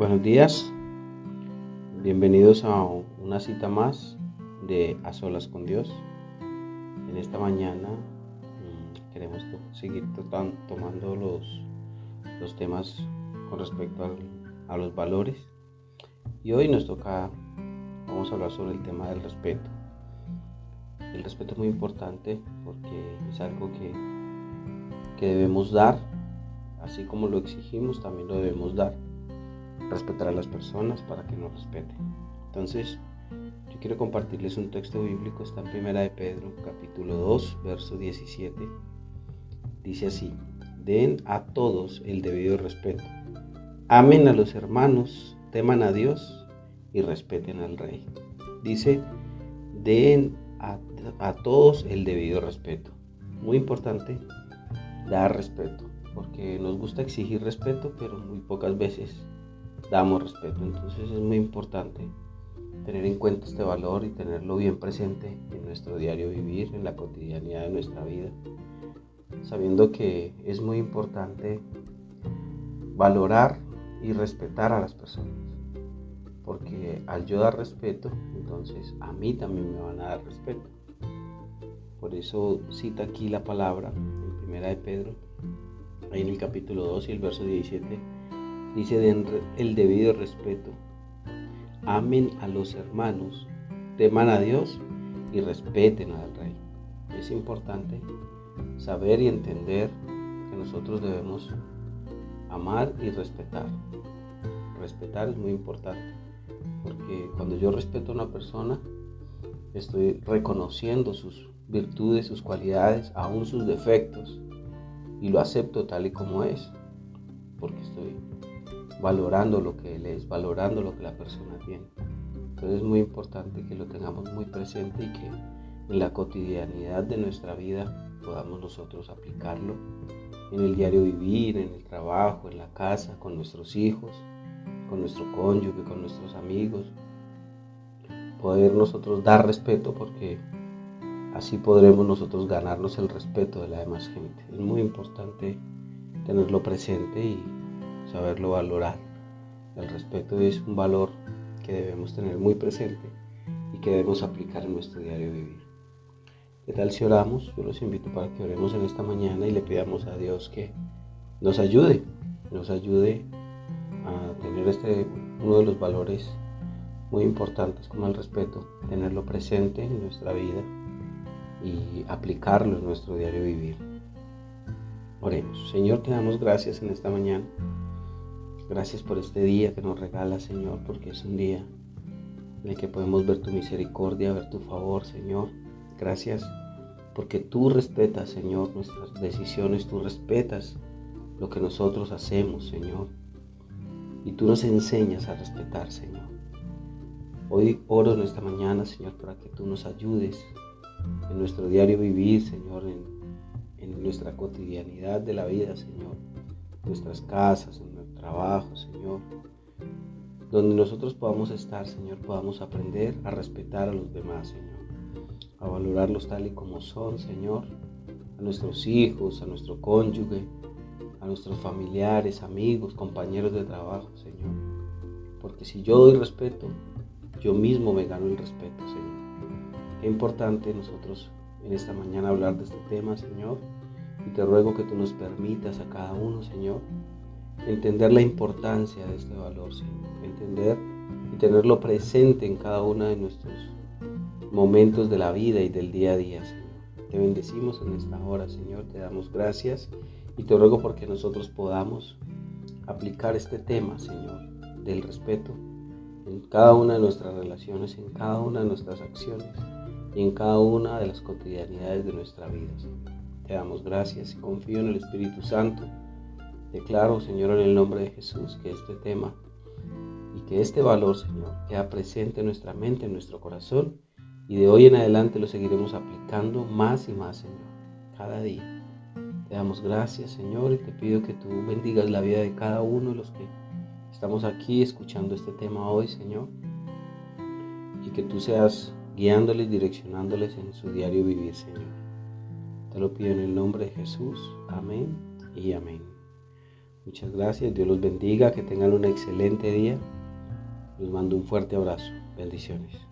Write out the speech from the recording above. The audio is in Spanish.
Buenos días, bienvenidos a una cita más de A Solas con Dios. En esta mañana mm, queremos seguir tomando los, los temas con respecto a los valores y hoy nos toca, vamos a hablar sobre el tema del respeto. El respeto es muy importante porque es algo que, que debemos dar, así como lo exigimos, también lo debemos dar respetar a las personas para que nos respeten. Entonces, yo quiero compartirles un texto bíblico, está en Primera de Pedro, capítulo 2, verso 17. Dice así, den a todos el debido respeto. Amen a los hermanos, teman a Dios y respeten al rey. Dice, den a, a todos el debido respeto. Muy importante dar respeto, porque nos gusta exigir respeto, pero muy pocas veces damos respeto. Entonces es muy importante tener en cuenta este valor y tenerlo bien presente en nuestro diario vivir, en la cotidianidad de nuestra vida, sabiendo que es muy importante valorar y respetar a las personas. Porque al yo dar respeto, entonces a mí también me van a dar respeto. Por eso cita aquí la palabra en primera de Pedro, ahí en el capítulo 2 y el verso 17 dice de el debido respeto. Amen a los hermanos, teman a Dios y respeten al rey. Es importante saber y entender que nosotros debemos amar y respetar. Respetar es muy importante, porque cuando yo respeto a una persona, estoy reconociendo sus virtudes, sus cualidades, aún sus defectos, y lo acepto tal y como es, porque estoy valorando lo que él es, valorando lo que la persona tiene. Entonces es muy importante que lo tengamos muy presente y que en la cotidianidad de nuestra vida podamos nosotros aplicarlo en el diario vivir, en el trabajo, en la casa, con nuestros hijos, con nuestro cónyuge, con nuestros amigos. Poder nosotros dar respeto porque así podremos nosotros ganarnos el respeto de la demás gente. Es muy importante tenerlo presente y saberlo valorar. El respeto es un valor que debemos tener muy presente y que debemos aplicar en nuestro diario vivir. ¿Qué tal si oramos? Yo los invito para que oremos en esta mañana y le pidamos a Dios que nos ayude, nos ayude a tener este uno de los valores muy importantes como el respeto, tenerlo presente en nuestra vida y aplicarlo en nuestro diario vivir. Oremos. Señor, te damos gracias en esta mañana Gracias por este día que nos regala, Señor, porque es un día en el que podemos ver tu misericordia, ver tu favor, Señor. Gracias porque tú respetas, Señor, nuestras decisiones, tú respetas lo que nosotros hacemos, Señor. Y tú nos enseñas a respetar, Señor. Hoy oro en esta mañana, Señor, para que tú nos ayudes en nuestro diario vivir, Señor, en, en nuestra cotidianidad de la vida, Señor, nuestras casas, en trabajo, Señor. Donde nosotros podamos estar, Señor, podamos aprender a respetar a los demás, Señor. A valorarlos tal y como son, Señor. A nuestros hijos, a nuestro cónyuge, a nuestros familiares, amigos, compañeros de trabajo, Señor. Porque si yo doy respeto, yo mismo me gano el respeto, Señor. Qué importante nosotros en esta mañana hablar de este tema, Señor. Y te ruego que tú nos permitas a cada uno, Señor, entender la importancia de este valor, Señor, entender y tenerlo presente en cada uno de nuestros momentos de la vida y del día a día, Señor. Te bendecimos en esta hora, Señor, te damos gracias y te ruego porque nosotros podamos aplicar este tema, Señor, del respeto en cada una de nuestras relaciones, en cada una de nuestras acciones y en cada una de las cotidianidades de nuestra vida. Te damos gracias y confío en el Espíritu Santo Declaro, Señor, en el nombre de Jesús, que este tema y que este valor, Señor, queda presente en nuestra mente, en nuestro corazón, y de hoy en adelante lo seguiremos aplicando más y más, Señor, cada día. Te damos gracias, Señor, y te pido que tú bendigas la vida de cada uno de los que estamos aquí escuchando este tema hoy, Señor, y que tú seas guiándoles, direccionándoles en su diario vivir, Señor. Te lo pido en el nombre de Jesús. Amén y amén. Muchas gracias, Dios los bendiga, que tengan un excelente día. Les mando un fuerte abrazo. Bendiciones.